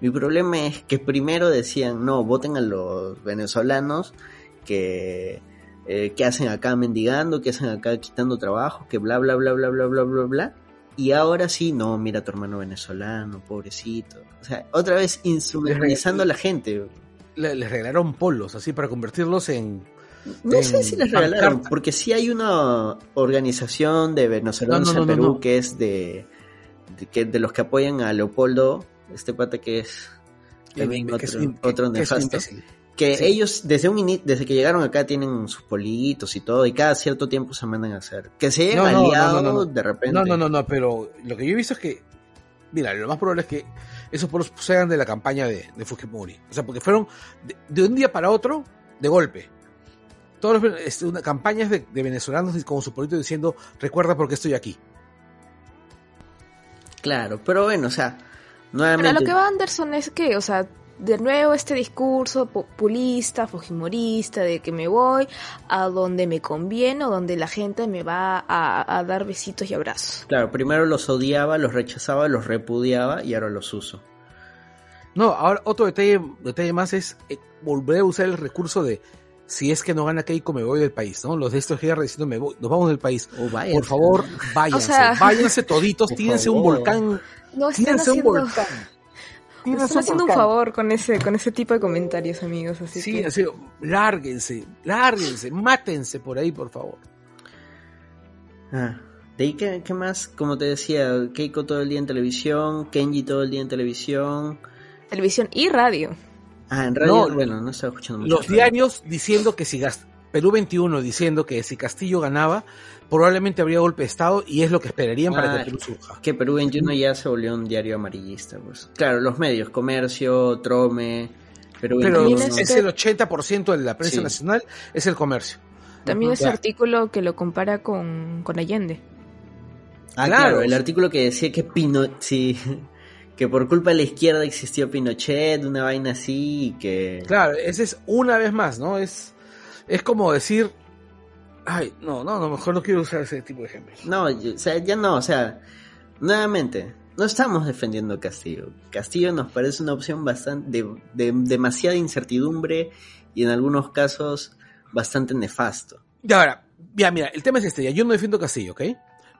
mi problema es que primero decían, no, voten a los venezolanos que, eh, que hacen acá mendigando, que hacen acá quitando trabajo, que bla, bla, bla, bla, bla, bla, bla, bla y ahora sí, no, mira a tu hermano venezolano, pobrecito. O sea, otra vez instrumentalizando a la gente. Les, regalaron polos, así, para convertirlos en... No sé si les regalaron, porque sí hay una organización de venezolanos en Perú que es de, de, que, de los que apoyan a Leopoldo, este pata que es también otro, otro nefasto. Que ellos, desde un desde que llegaron acá, tienen sus politos y todo, y cada cierto tiempo se mandan a hacer. Que se hayan aliado de repente. No, no, no, no, pero lo que yo he visto es que, mira, lo más probable es que esos polos sean de la campaña de, de Fujimori. O sea, porque fueron de, un día para otro, de golpe. Todos los, este, una, campañas de, de venezolanos como su político diciendo, recuerda por qué estoy aquí. Claro, pero bueno, o sea, nuevamente... Pero lo que va Anderson es que, o sea, de nuevo este discurso populista, fujimorista, de que me voy a donde me conviene o donde la gente me va a, dar besitos y abrazos. Claro, primero los odiaba, los rechazaba, los repudiaba y ahora los uso. No, ahora otro detalle, detalle más es eh, volver a usar el recurso de si es que no gana Keiko me voy del país, ¿no? Los de estos GR diciendo me voy, nos vamos del país. Oh, Por favor, [laughs] váyanse, váyanse toditos, [laughs] tírense un volcán. No tírense un volcán. Están haciendo un favor con ese, con ese tipo de comentarios, amigos. Así sí, así, lárguense, lárguense, mátense por ahí, por favor. Ah, de ahí, ¿qué, ¿qué, más? Como te decía, Keiko todo el día en televisión, Kenji todo el día en televisión. Televisión y radio. Ah, en radio, bueno, no estaba escuchando mucho. Los diarios diciendo que si Perú 21 diciendo que si Castillo ganaba, probablemente habría golpe de Estado y es lo que esperarían para que ah, Perú surja. Que Perú 21 ya se volvió un diario amarillista, pues. Claro, los medios, Comercio, Trome, Perú 21. Pero es el 80% de la prensa nacional, es el comercio. También ese artículo que lo compara con, Allende. Ah, claro. el artículo que decía que Pino, sí, [laughs] que por culpa de la izquierda existió Pinochet, una vaina así, y que... Claro, ese es una vez más, ¿no? Es, es como decir, Ay, no, no, no, mejor no quiero usar ese tipo de ejemplos. No, o sea, ya no, o sea, nuevamente, no estamos defendiendo Castillo. Castillo nos parece una opción bastante de, demasiada incertidumbre y en algunos casos bastante nefasto. Y ahora, ya mira, el tema es este, ya yo no defiendo Castillo, ¿ok?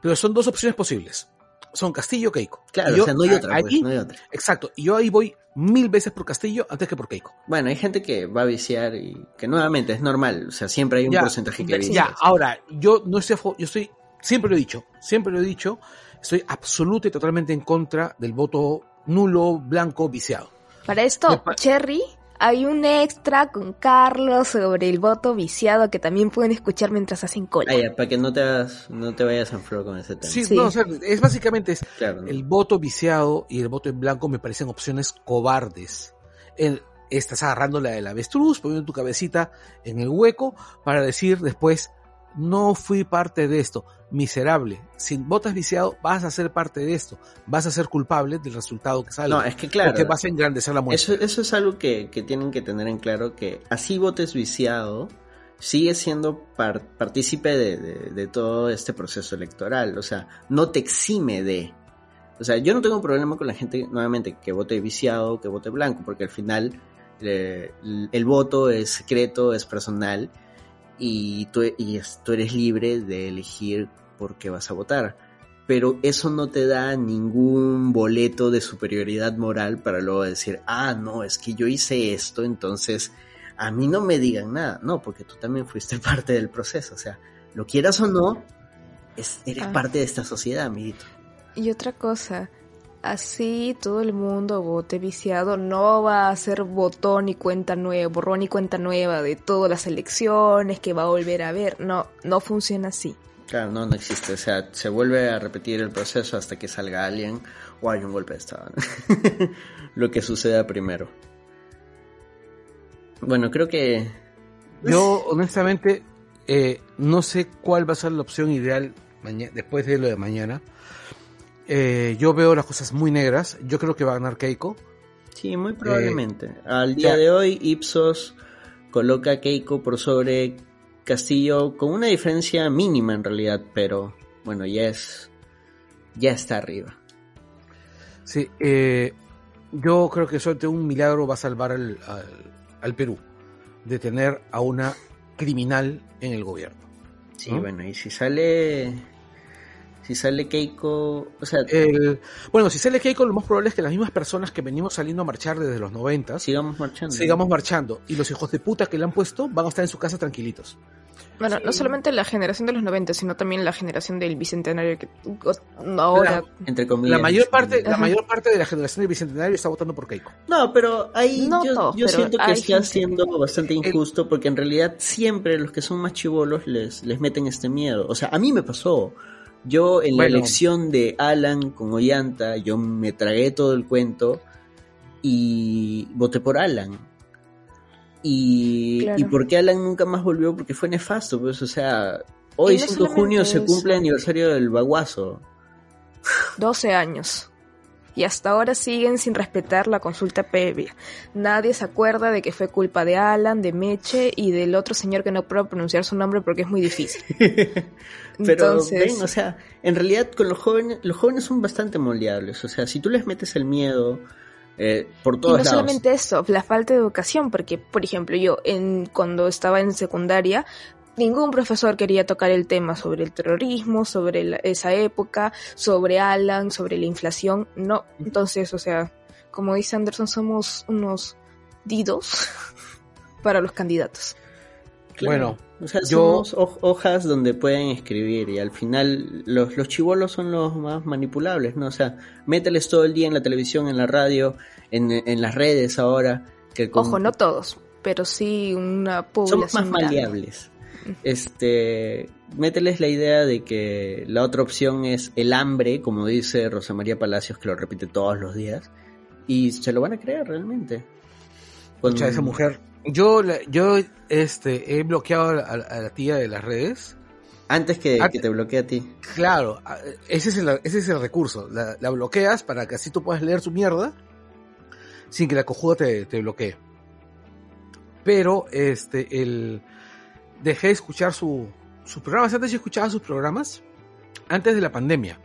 Pero son dos opciones posibles son Castillo o Keiko. Claro, o sea, no hay, otra, pues, no hay otra. Exacto, y yo ahí voy mil veces por Castillo antes que por Keiko. Bueno, hay gente que va a viciar y que nuevamente es normal, o sea, siempre hay un porcentaje que vicia. Ya, ahora, yo no estoy, yo estoy, siempre lo he dicho, siempre lo he dicho, estoy absoluta y totalmente en contra del voto nulo, blanco, viciado. Para esto, Cherry hay un extra con Carlos sobre el voto viciado que también pueden escuchar mientras hacen cola. Ah, para que no te, no te vayas a flor con ese tema. Sí, No, o sea, es básicamente es, el voto viciado y el voto en blanco me parecen opciones cobardes. El, estás agarrando la del avestruz, poniendo tu cabecita en el hueco para decir después, no fui parte de esto miserable. Si votas viciado, vas a ser parte de esto. Vas a ser culpable del resultado que sale. No, es que claro. Porque vas a engrandecer la muerte. Eso, es algo que, tienen que tener en claro, que así votes viciado, sigue siendo partícipe de, todo este proceso electoral. O sea, no te exime de... O sea, yo no tengo problema con la gente, nuevamente, que vote viciado, que vote blanco, porque al final eh, el voto es secreto, es personal y tú, y tú eres libre de elegir porque vas a votar. Pero eso no te da ningún boleto de superioridad moral para luego decir, ah, no, es que yo hice esto, entonces a mí no me digan nada. No, porque tú también fuiste [laughs] parte del proceso. O sea, lo quieras o no, eres ah. parte de esta sociedad, amiguito. Y otra cosa, así todo el mundo vote viciado, no va a ser botón y cuenta nueva, borrón y cuenta nueva de todas las elecciones que va a volver a ver. No, no funciona así. Claro, no, no existe. O sea, se vuelve a repetir el proceso hasta que salga alguien o hay un golpe de Estado. [laughs] Lo que suceda primero. Bueno, creo que... Yo, honestamente, eh, no sé cuál va a ser la opción ideal después de lo de mañana. Eh, yo veo las cosas muy negras. Yo creo que va a ganar Keiko. Sí, muy probablemente. Eh, Al día de hoy, Ipsos coloca a Keiko por sobre Castillo con una diferencia mínima en realidad, pero bueno, ya es. Ya está arriba. Sí, eh, yo creo que suerte un milagro va a salvar al, al, Perú de tener a una criminal en el gobierno. Sí, bueno, y si sale. Si sale Keiko, o sea... bueno, si sale Keiko, lo más probable es que las mismas personas que venimos saliendo a marchar desde los 90... Sigamos marchando. Sigamos marchando. Y los hijos de puta que le han puesto van a estar en su casa tranquilitos. Bueno, no solamente la generación de los 90, sino también la generación del bicentenario que ahora entre comillas, la mayor parte, la mayor parte de la generación del bicentenario está votando por Keiko. No, pero ahí yo, siento que está siendo bastante injusto porque en realidad siempre los que son más chivolos les les meten este miedo. O sea, a mí me pasó. Yo en la elección de Alan con Ollanta, yo me tragué todo el cuento y voté por Alan y, y por qué Alan nunca más volvió, porque fue nefasto, pues, o sea, hoy 5 de junio se cumple el aniversario del baguazo. 12 años. Y hasta ahora siguen sin respetar la consulta previa. Nadie se acuerda de que fue culpa de Alan, de Meche y del otro señor que no puedo pronunciar su nombre porque es muy difícil. [laughs] Pero ven, o sea, en realidad con los jóvenes, los jóvenes son bastante moldeables. O sea, si tú les metes el miedo, eh, por todos y no solamente eso, la falta de educación, porque, por ejemplo, yo en, cuando estaba en secundaria, ningún profesor quería tocar el tema sobre el terrorismo, sobre esa época, sobre Alan, sobre la inflación, no. Entonces, o sea, como dice Anderson, somos unos didos [laughs] para los candidatos. Bueno, o sea, somos hojas donde pueden escribir y al final los, los chivolos son los más manipulables, ¿no? O sea, mételes todo el día en la televisión, en la radio, en, en las redes ahora. Que Ojo, no todos, pero sí una población. Son más maleables. Este, mételes la idea de que la otra opción es el hambre, como dice Rosa María Palacios, que lo repite todos los días, y se lo van a creer realmente. Con... esa mujer yo, yo este, he bloqueado a, la tía de las redes. Antes que, te bloquee a ti. Claro, ese es el, ese es el recurso. La, bloqueas para que así tú puedas leer su mierda sin que la cojuda te, te bloquee. Pero, este, el... Dejé de escuchar su, sus programas. Antes yo escuchaba sus programas antes de la pandemia.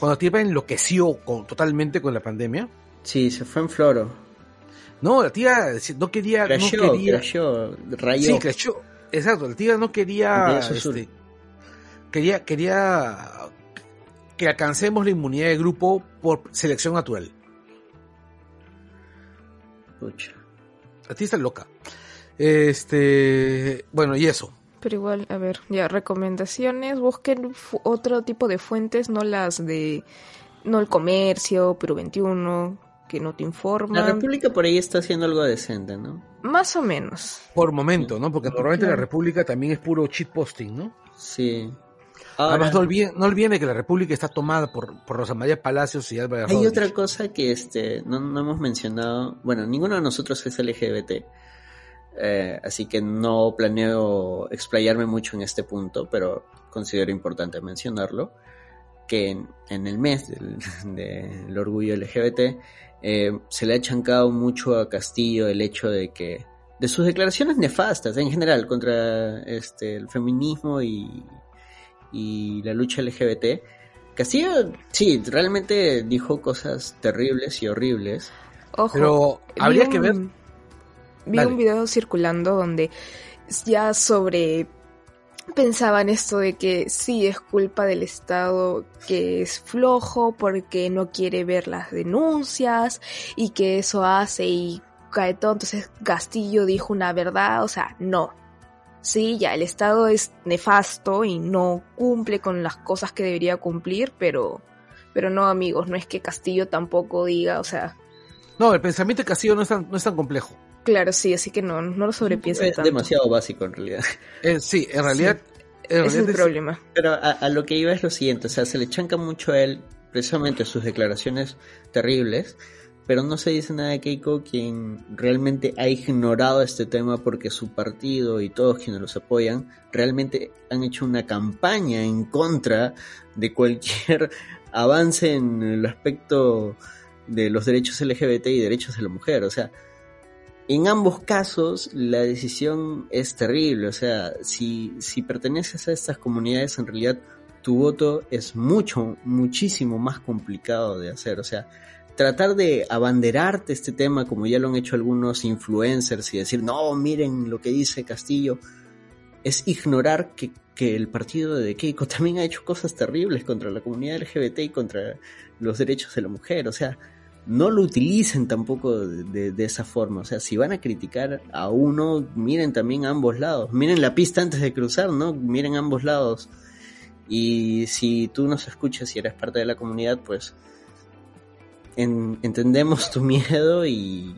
Cuando Tiepa enloqueció totalmente con la pandemia. Sí, se fue en floro. No, la tía no quería. no quería rayó. Sí, creció. Exacto, la tía no quería. Este, quería, quería que alcancemos la inmunidad de grupo por selección natural. Pucha. La tía está loca. Este. Bueno, y eso. Pero igual, a ver, ya, recomendaciones. Busquen otro tipo de fuentes, no las de. No el comercio, pero 21, que no te informan. La República por ahí está haciendo algo decente, ¿no? Más o menos. Por momento, ¿no? Porque normalmente la República también es puro cheat posting, ¿no? Sí. Además, no olviden, no olviden que la República está tomada por, por Rosa María Palacios y Álvaro Hay otra cosa que este no, no, hemos mencionado. Bueno, ninguno de nosotros es LGBT. Eh, así que no planeo explayarme mucho en este punto, pero considero importante mencionarlo. Que en, el mes del [laughs] orgullo LGBT eh, se le ha chancado mucho a Castillo el hecho de que de sus declaraciones nefastas en general contra este el feminismo y, y la lucha LGBT Castillo sí realmente dijo cosas terribles y horribles. Ojo, pero habría que ver. vi un video circulando donde ya sobre pensaban esto de que sí es culpa del Estado que es flojo porque no quiere ver las denuncias y que eso hace y cae todo. Entonces Castillo dijo una verdad, o sea, no. Sí, ya el Estado es nefasto y no cumple con las cosas que debería cumplir, pero, pero no amigos, no es que Castillo tampoco diga, o sea... No, el pensamiento de Castillo no es no es tan complejo. Claro, sí, así que no, no lo sobrepiensen Es demasiado básico en realidad. Eh, sí, en realidad... es un problema. Pero a, lo que iba es lo siguiente, o sea, se le chanca mucho a él precisamente sus declaraciones terribles, pero no se dice nada de Keiko, quien realmente ha ignorado este tema porque su partido y todos quienes los apoyan realmente han hecho una campaña en contra de cualquier [laughs] avance en el aspecto de los derechos LGBT y derechos de la mujer. O sea, en ambos casos la decisión es terrible, o sea, si, si perteneces a estas comunidades en realidad tu voto es mucho, muchísimo más complicado de hacer, o sea, tratar de abanderarte este tema como ya lo han hecho algunos influencers y decir, no, miren lo que dice Castillo, es ignorar que, que el partido de Keiko [laughs] también ha hecho cosas terribles contra la comunidad LGBT y contra los derechos de la mujer, o sea, no lo utilicen tampoco de, esa forma. O sea, si van a criticar a uno, miren también a ambos lados. Miren la pista antes de cruzar, ¿no? Miren a ambos lados. Y si tú nos escuchas y eres parte de la comunidad, pues entendemos tu [laughs] miedo y,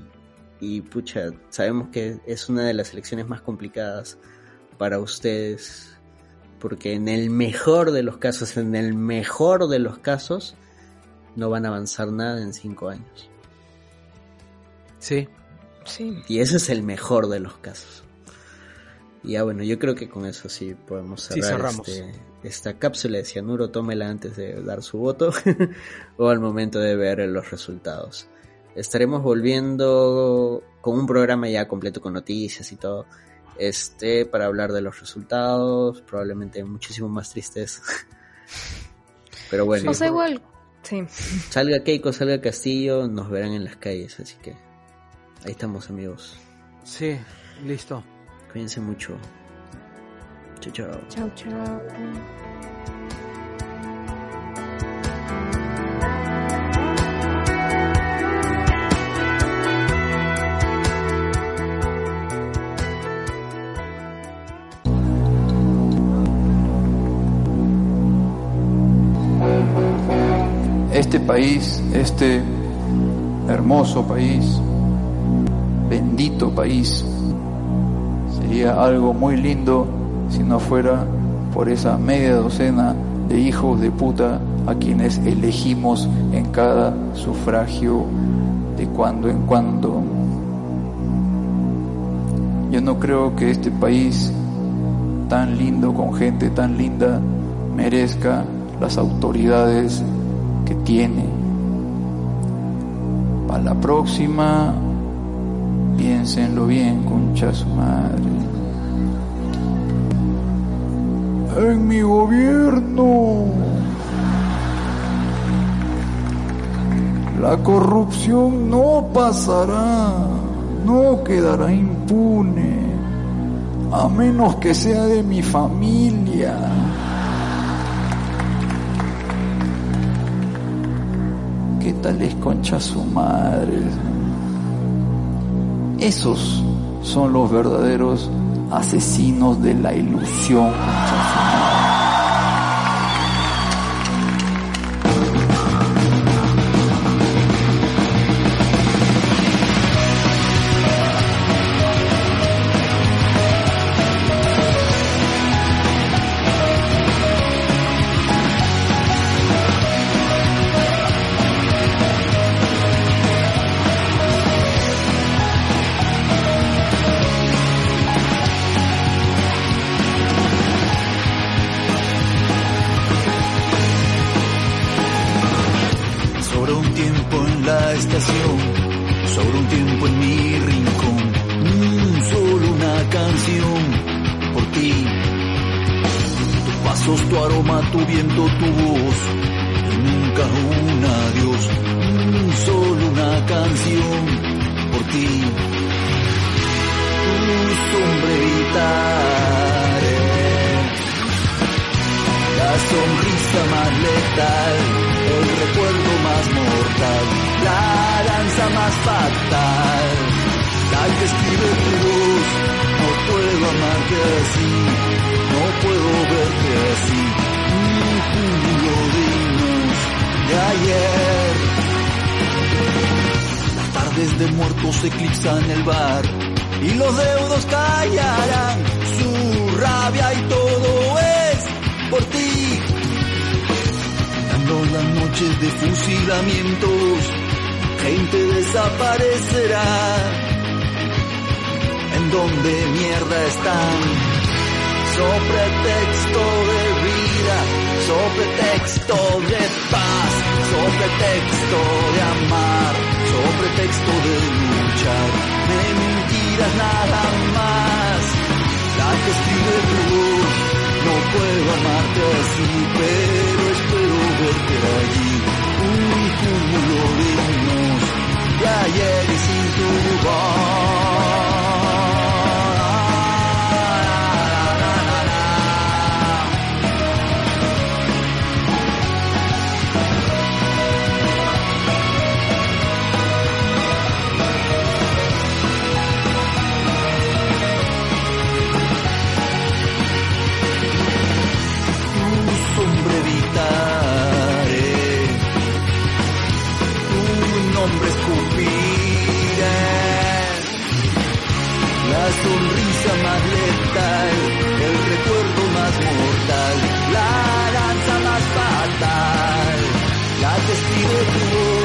y pucha, sabemos que es una de las elecciones más complicadas para ustedes. Porque en el mejor de los casos, en el mejor de los casos, no van a avanzar nada en cinco años. Sí. Sí. Y ese es el mejor de los casos. Y ya bueno, yo creo que con eso sí podemos cerrar este, esta cápsula de cianuro. Tómela antes de dar su voto [laughs] o al momento de ver los resultados. Estaremos volviendo con un programa ya completo con noticias y todo. Este, para hablar de los resultados, probablemente muchísimo más tristes. [laughs] Pero bueno. O sea, igual Salga Keiko, salga Castillo, nos verán en las calles, así que ahí estamos amigos. Sí, listo. Cuídense mucho. Chao, chao. Chao, chao. País, este hermoso país, bendito país. Sería algo muy lindo si no fuera por esa media docena de hijos de puta a quienes elegimos en cada sufragio de cuando en cuando. Yo no creo que este país tan lindo, con gente tan linda, merezca las autoridades que tiene. Para la próxima, piénsenlo bien, concha su madre. En mi gobierno, la corrupción no pasará, no quedará impune, a menos que sea de mi familia. ¿Qué tal es concha su madre? Esos son los verdaderos asesinos de la ilusión, eclipsan el bar y los deudos callarán su rabia y todo es por ti. Dando las noches de fusilamientos, gente desaparecerá. ¿En donde mierda están? Sobre texto de vida, sobre texto de paz, sobre texto de amar falso pretexto de luchar, de mentiras nada más. La que escribe tu voz, no puedo amarte así, pero espero verte allí. Un cúmulo de unos, playeres sin tu voz. La sonrisa más letal, el recuerdo más mortal, la danza más fatal, la testigo tu voz.